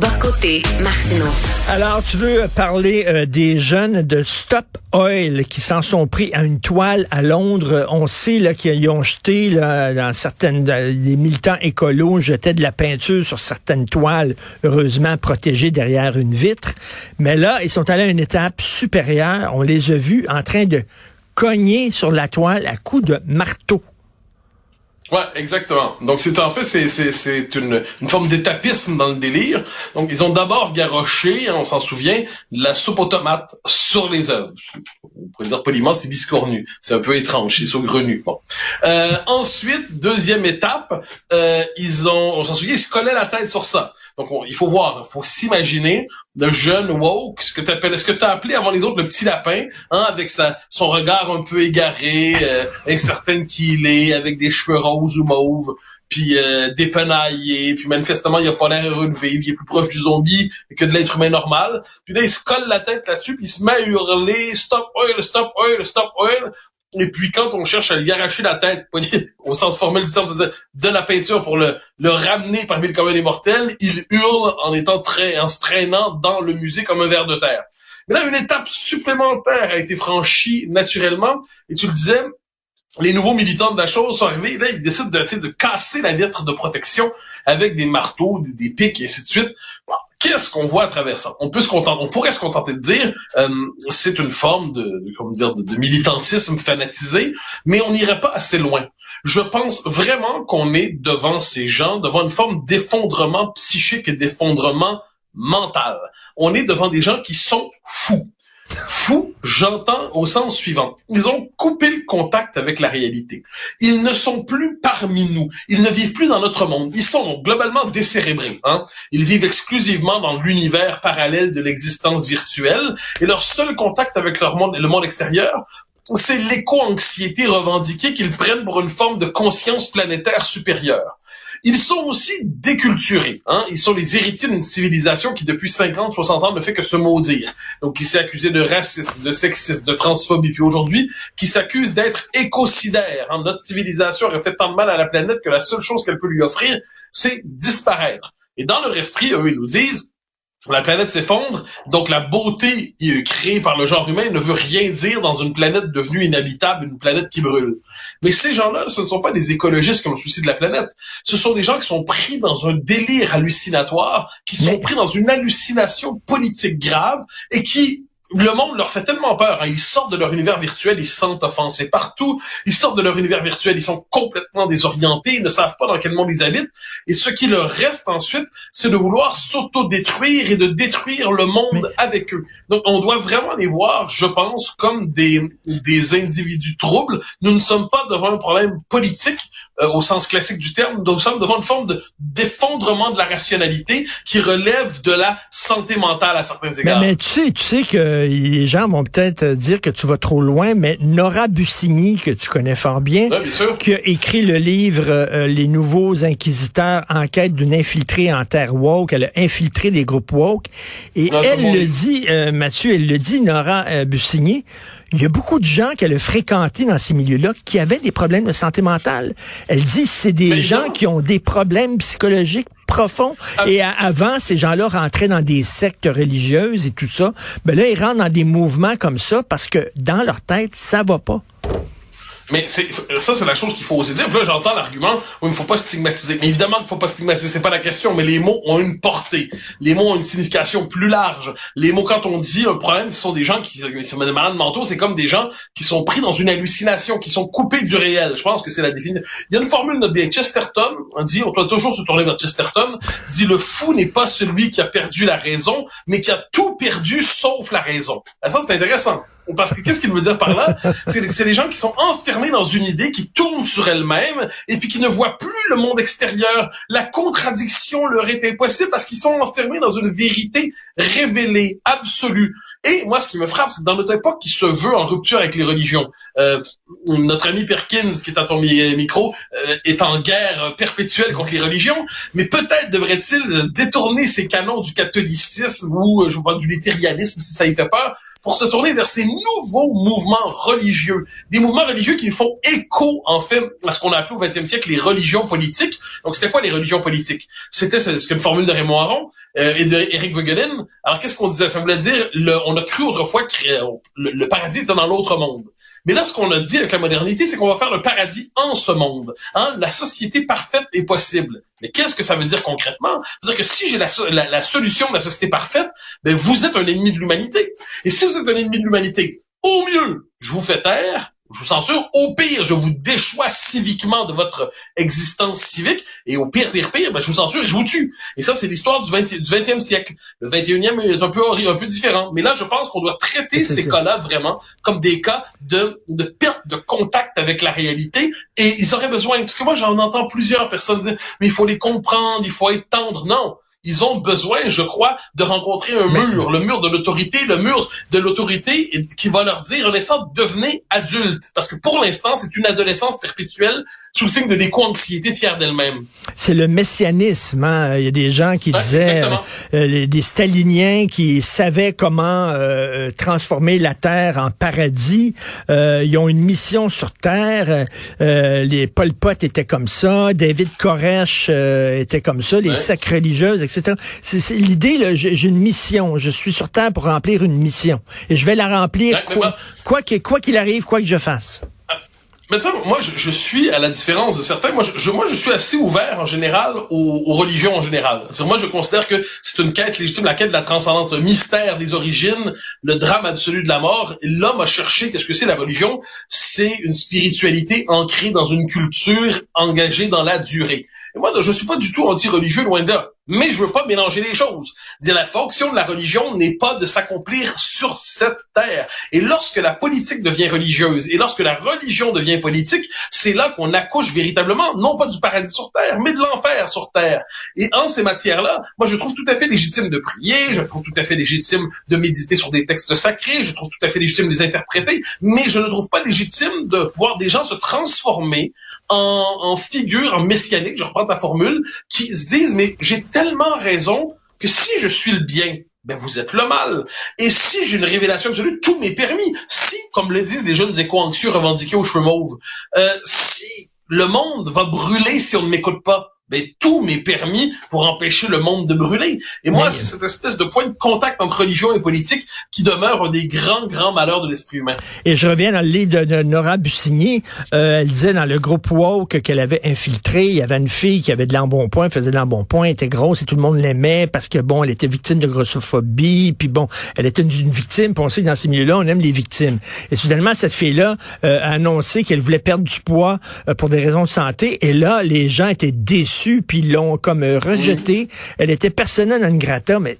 Bocoté. Martineau. Alors, tu veux parler euh, des jeunes de Stop Oil qui s'en sont pris à une toile à Londres. On sait qu'ils ont jeté là, certaines des militants écolos jetaient de la peinture sur certaines toiles, heureusement protégées derrière une vitre. Mais là, ils sont allés à une étape supérieure. On les a vus en train de cogner sur la toile à coups de marteau. Ouais, exactement. Donc c'est en fait c'est c'est c'est une une forme d'étapisme dans le délire. Donc ils ont d'abord garoché, hein, on s'en souvient, de la soupe aux tomates sur les œuvres. On pourrait dire poliment, c'est biscornu. C'est un peu étrange, c'est saugrenu. Bon. Euh, ensuite, deuxième étape, euh, ils ont, on s'en souvient, ils se collaient la tête sur ça. Donc, il faut voir, il faut s'imaginer le jeune woke, ce que tu appelles, ce que tu as appelé avant les autres le petit lapin, hein, avec sa, son regard un peu égaré, euh, incertaine qu'il est, avec des cheveux roses ou mauves, puis euh, dépenaillé, puis manifestement, il a pas l'air de vivre, il est plus proche du zombie que de l'être humain normal. Puis là, il se colle la tête là-dessus, puis il se met à hurler « Stop oil, stop oil, stop oil ». Et puis quand on cherche à lui arracher la tête, au sens formel du terme, c'est-à-dire de la peinture pour le, ramener parmi le commun des mortels, il hurle en étant très, en se traînant dans le musée comme un ver de terre. Mais là, une étape supplémentaire a été franchie naturellement, et tu le disais, les nouveaux militants de la chose sont arrivés, là, ils décident de, de casser la vitre de protection avec des marteaux, des, des pics, et ainsi de suite. Qu'est-ce qu'on voit à travers ça? On peut se contenter, on pourrait se contenter de dire, euh, c'est une forme de, comment dire, de, militantisme fanatisé, mais on n'irait pas assez loin. Je pense vraiment qu'on est devant ces gens, devant une forme d'effondrement psychique et d'effondrement mental. On est devant des gens qui sont fous. Fou, j'entends au sens suivant. Ils ont coupé le contact avec la réalité. Ils ne sont plus parmi nous. Ils ne vivent plus dans notre monde. Ils sont globalement décérébrés. Hein? Ils vivent exclusivement dans l'univers parallèle de l'existence virtuelle et leur seul contact avec leur monde, le monde extérieur, c'est l'éco-anxiété revendiquée qu'ils prennent pour une forme de conscience planétaire supérieure. Ils sont aussi déculturés. Hein? Ils sont les héritiers d'une civilisation qui, depuis 50, 60 ans, ne fait que se maudire. Donc, qui s'est accusé de racisme, de sexisme, de transphobie. Puis aujourd'hui, qui s'accuse d'être écocidaire. Hein? Notre civilisation aurait fait tant de mal à la planète que la seule chose qu'elle peut lui offrir, c'est disparaître. Et dans leur esprit, eux, ils nous disent, la planète s'effondre, donc la beauté créée par le genre humain ne veut rien dire dans une planète devenue inhabitable, une planète qui brûle. Mais ces gens-là, ce ne sont pas des écologistes qui ont le souci de la planète. Ce sont des gens qui sont pris dans un délire hallucinatoire, qui sont pris dans une hallucination politique grave et qui le monde leur fait tellement peur. Hein. Ils sortent de leur univers virtuel, ils se sentent offensés partout. Ils sortent de leur univers virtuel, ils sont complètement désorientés, ils ne savent pas dans quel monde ils habitent. Et ce qui leur reste ensuite, c'est de vouloir s'auto-détruire et de détruire le monde avec eux. Donc, on doit vraiment les voir, je pense, comme des, des individus troubles. Nous ne sommes pas devant un problème politique euh, au sens classique du terme. Nous sommes devant une forme de d'effondrement de la rationalité qui relève de la santé mentale à certains égards. Mais, mais tu sais, tu sais que les gens vont peut-être dire que tu vas trop loin, mais Nora Bussigny, que tu connais fort bien, qui a écrit le livre euh, Les nouveaux inquisiteurs, enquête d'une infiltrée en terre woke. Elle a infiltré des groupes woke. Et elle le dit, euh, Mathieu, elle le dit, Nora euh, Bussigny, il y a beaucoup de gens qu'elle a fréquentés dans ces milieux-là qui avaient des problèmes de santé mentale. Elle dit c'est des gens qui ont des problèmes psychologiques profond. Ah. Et avant, ces gens-là rentraient dans des sectes religieuses et tout ça. Ben là, ils rentrent dans des mouvements comme ça parce que dans leur tête, ça va pas. Mais ça, c'est la chose qu'il faut aussi dire. Puis là, j'entends l'argument, oui, il ne faut pas stigmatiser. Mais évidemment qu'il ne faut pas stigmatiser, c'est pas la question, mais les mots ont une portée. Les mots ont une signification plus large. Les mots, quand on dit un problème, ce sont des gens qui, sont des malades mentaux, c'est comme des gens qui sont pris dans une hallucination, qui sont coupés du réel. Je pense que c'est la définition. Il y a une formule de bien Chesterton, on dit, on doit toujours se tourner vers Chesterton, dit le fou n'est pas celui qui a perdu la raison, mais qui a tout perdu sauf la raison. ça, c'est intéressant. Parce que qu'est-ce qu'il veut dire par là? C'est les gens qui sont enfermés dans une idée qui tourne sur elle-même et puis qui ne voient plus le monde extérieur. La contradiction leur est impossible parce qu'ils sont enfermés dans une vérité révélée, absolue. Et moi, ce qui me frappe, c'est que dans notre époque qui se veut en rupture avec les religions, euh, notre ami Perkins, qui est à ton micro, euh, est en guerre perpétuelle contre les religions, mais peut-être devrait-il détourner ses canons du catholicisme ou, euh, je vous parle du luthérianisme, si ça y fait peur, pour se tourner vers ces nouveaux mouvements religieux, des mouvements religieux qui font écho en fait à ce qu'on a appelé au 20e siècle les religions politiques. Donc c'était quoi les religions politiques? C'était ce qu'une formule de Raymond Aron euh, et de Eric Vogelin. Alors qu'est-ce qu'on disait? Ça voulait dire le, on a cru autrefois que le, le paradis était dans l'autre monde. Mais là, ce qu'on a dit avec la modernité, c'est qu'on va faire le paradis en ce monde. Hein? La société parfaite est possible. Mais qu'est-ce que ça veut dire concrètement? C'est-à-dire que si j'ai la, solution de la société parfaite, ben vous êtes un ennemi de l'humanité. Et si vous êtes un ennemi de l'humanité, au mieux, je vous fais taire, je vous censure. Au pire, je vous déchois civiquement de votre existence civique. Et au pire, pire, pire, ben, je vous censure et je vous tue. Et ça, c'est l'histoire du, 20, du 20e siècle. Le 21e est un peu, un peu différent. Mais là, je pense qu'on doit traiter ces cas-là vraiment comme des cas de, de perte de contact avec la réalité. Et ils auraient besoin, parce que moi, j'en entends plusieurs personnes dire, mais il faut les comprendre, il faut être tendre. Non ils ont besoin, je crois, de rencontrer un mur, le mur de l'autorité, le mur de l'autorité qui va leur dire, un instant, devenez adulte. Parce que pour l'instant, c'est une adolescence perpétuelle sous le signe de l'éco-anxiété fière d'elle-même. C'est le messianisme. Hein? Il y a des gens qui disaient, euh, euh, des staliniens qui savaient comment euh, transformer la Terre en paradis. ils ont une mission sur Terre. les Pol Pot étaient comme ça. David Koresh était comme ça. Les ouais. religieuses, etc. C'est l'idée, j'ai une mission. Je suis sur Terre pour remplir une mission. Et je vais la remplir quoi qu'il quoi qu'il arrive, quoi que je fasse. Mais tu moi, je, je, suis, à la différence de certains, moi, je, moi, je suis assez ouvert en général aux, aux religions en général. Moi, je considère que c'est une quête légitime, la quête de la transcendance, le mystère des origines, le drame absolu de la mort. L'homme a cherché, qu'est-ce que c'est la religion? C'est une spiritualité ancrée dans une culture engagée dans la durée. Et moi, je suis pas du tout anti-religieux, loin de là. Mais je veux pas mélanger les choses. Dire la fonction de la religion n'est pas de s'accomplir sur cette terre. Et lorsque la politique devient religieuse et lorsque la religion devient politique, c'est là qu'on accouche véritablement, non pas du paradis sur terre, mais de l'enfer sur terre. Et en ces matières-là, moi, je trouve tout à fait légitime de prier, je trouve tout à fait légitime de méditer sur des textes sacrés, je trouve tout à fait légitime de les interpréter, mais je ne trouve pas légitime de voir des gens se transformer en, en figure, en messianique, je reprends ta formule, qui se disent, mais j'ai tellement raison que si je suis le bien, ben vous êtes le mal. Et si j'ai une révélation absolue, tout m'est permis. Si, comme le disent les jeunes éco-anxieux revendiqués aux cheveux mauves, euh, si le monde va brûler si on ne m'écoute pas, ben, tout m'est permis pour empêcher le monde de brûler. Et moi, c'est cette espèce de point de contact entre religion et politique qui demeure un des grands, grands malheurs de l'esprit humain. Et je reviens dans le livre de, Nora Bussigny. Euh, elle disait dans le groupe woke qu'elle avait infiltré. Il y avait une fille qui avait de l'embonpoint, faisait de l'embonpoint, était grosse et tout le monde l'aimait parce que, bon, elle était victime de grossophobie. Puis bon, elle était une, victime. Puis on sait que dans ces milieux-là, on aime les victimes. Et soudainement, cette fille-là euh, a annoncé qu'elle voulait perdre du poids euh, pour des raisons de santé. Et là, les gens étaient déçus puis ils l'ont comme euh, rejeté. Elle était personnelle non grata, mais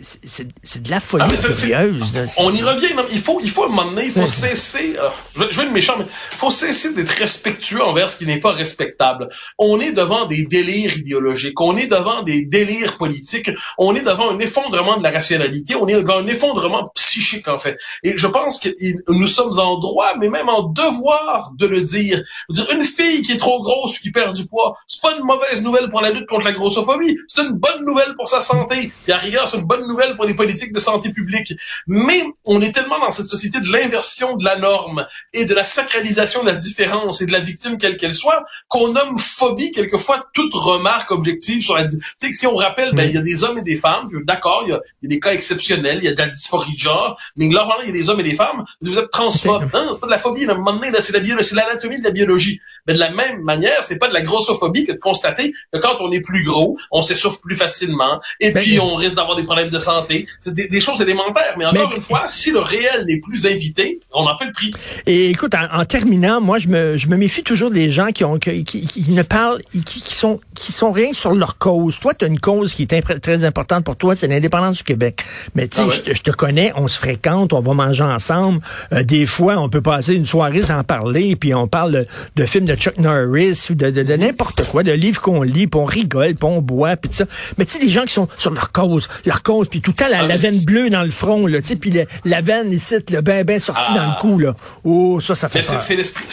c'est de la folie ah, furieuse. On y revient. il faut, il faut un moment donné, il faut cesser. je, vais, être méchant, mais il faut cesser d'être respectueux envers ce qui n'est pas respectable. On est devant des délires idéologiques. On est devant des délires politiques. On est devant un effondrement de la rationalité. On est devant un effondrement psychique en fait. Et je pense que nous sommes en droit, mais même en devoir de le dire. dire une fille qui est trop grosse qui perd du poids, c'est pas une mauvaise nouvelle pour la lutte contre la grossophobie. C'est une bonne nouvelle pour sa santé. Et à rigueur, c'est une bonne nouvelle pour les politiques de santé publique. Mais on est tellement dans cette société de l'inversion de la norme et de la sacralisation de la différence et de la victime quelle qu'elle soit qu'on nomme phobie quelquefois toute remarque objective sur la... Tu sais que si on rappelle, ben il y a des hommes et des femmes, d'accord, il y, a, des cas exceptionnels, il y a de la dysphorie de genre, mais normalement, il y a des hommes et des femmes, vous êtes transphobe. Hein, c'est pas de la phobie, à un moment donné, c'est l'anatomie de la biologie. Mais de la même manière, c'est pas de la grossophobie que de constater que quand on est plus gros, on s'essouffle plus facilement, et ben, puis on risque d'avoir des problèmes de santé. C'est des, choses élémentaires. Mais encore une fois, si le réel n'est plus invité, on en paie le prix. Et écoute, en, terminant, moi, je me, je me méfie toujours des gens qui ont qui, qui, ne parlent, qui, qui, sont qui sont rien sur leur cause. Toi, tu as une cause qui est très importante pour toi, c'est l'indépendance du Québec. Mais tu sais, ah je, te connais, on se fréquente, on va manger ensemble. Euh, des fois, on peut passer une soirée sans parler, puis on parle de, films de Chuck Norris ou de, de, de n'importe quoi, de livres qu'on on lit, puis on rigole, puis on boit, puis tout ça. Mais tu sais, les gens qui sont sur leur cause, leur cause, puis tout le temps la, ah, veine bleue dans le front, là, tu sais, puis la veine ici, le ben ben sorti dans le ah. cou, là. Oh, ça, ça fait peur. C'est l'esprit,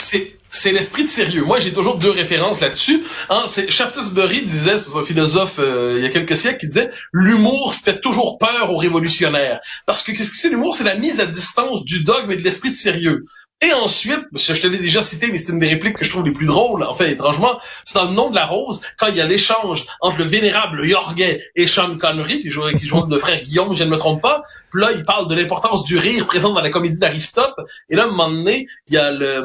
c'est l'esprit de sérieux. Moi, j'ai toujours deux références là-dessus. Hein, c'est Shaftesbury disait, c'est un philosophe euh, il y a quelques siècles, qui disait l'humour fait toujours peur aux révolutionnaires. Parce que qu'est-ce que c'est l'humour? C'est la mise à distance du dogme et de l'esprit de sérieux. Et ensuite, je te l'ai déjà cité, mais c'est une des répliques que je trouve les plus drôles, en fait, étrangement, c'est dans le nom de la rose, quand il y a l'échange entre le vénérable Yorguet et Sean Connery, qui joue, qui le frère Guillaume, je ne me trompe pas, puis là, il parle de l'importance du rire présent dans la comédie d'Aristote, et là, à un moment donné, il y a le,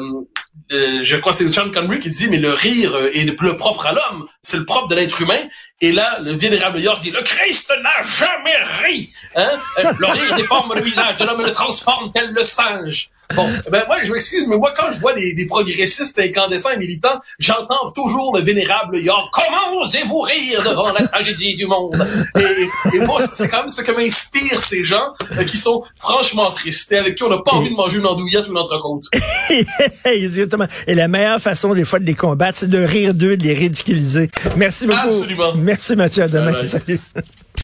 je crois que c'est Sean Connery qui dit, mais le rire est le propre à l'homme, c'est le propre de l'être humain, et là, le vénérable York dit, le Christ n'a jamais ri, hein? Le rire déforme le visage de l'homme et le transforme tel le singe. Bon, ben moi, je m'excuse, mais moi, quand je vois des, des progressistes incandescents et militants, j'entends toujours le vénérable York. Comment osez-vous rire devant la tragédie du monde? Et, et moi, c'est quand même ce que m'inspire ces gens euh, qui sont franchement tristes et avec qui on n'a pas envie de manger une andouillette ou une entrecôte. Exactement. Et la meilleure façon, des fois, de les combattre, c'est de rire d'eux, de les ridiculiser. Merci beaucoup. Absolument. Merci, Mathieu. À demain. Salut.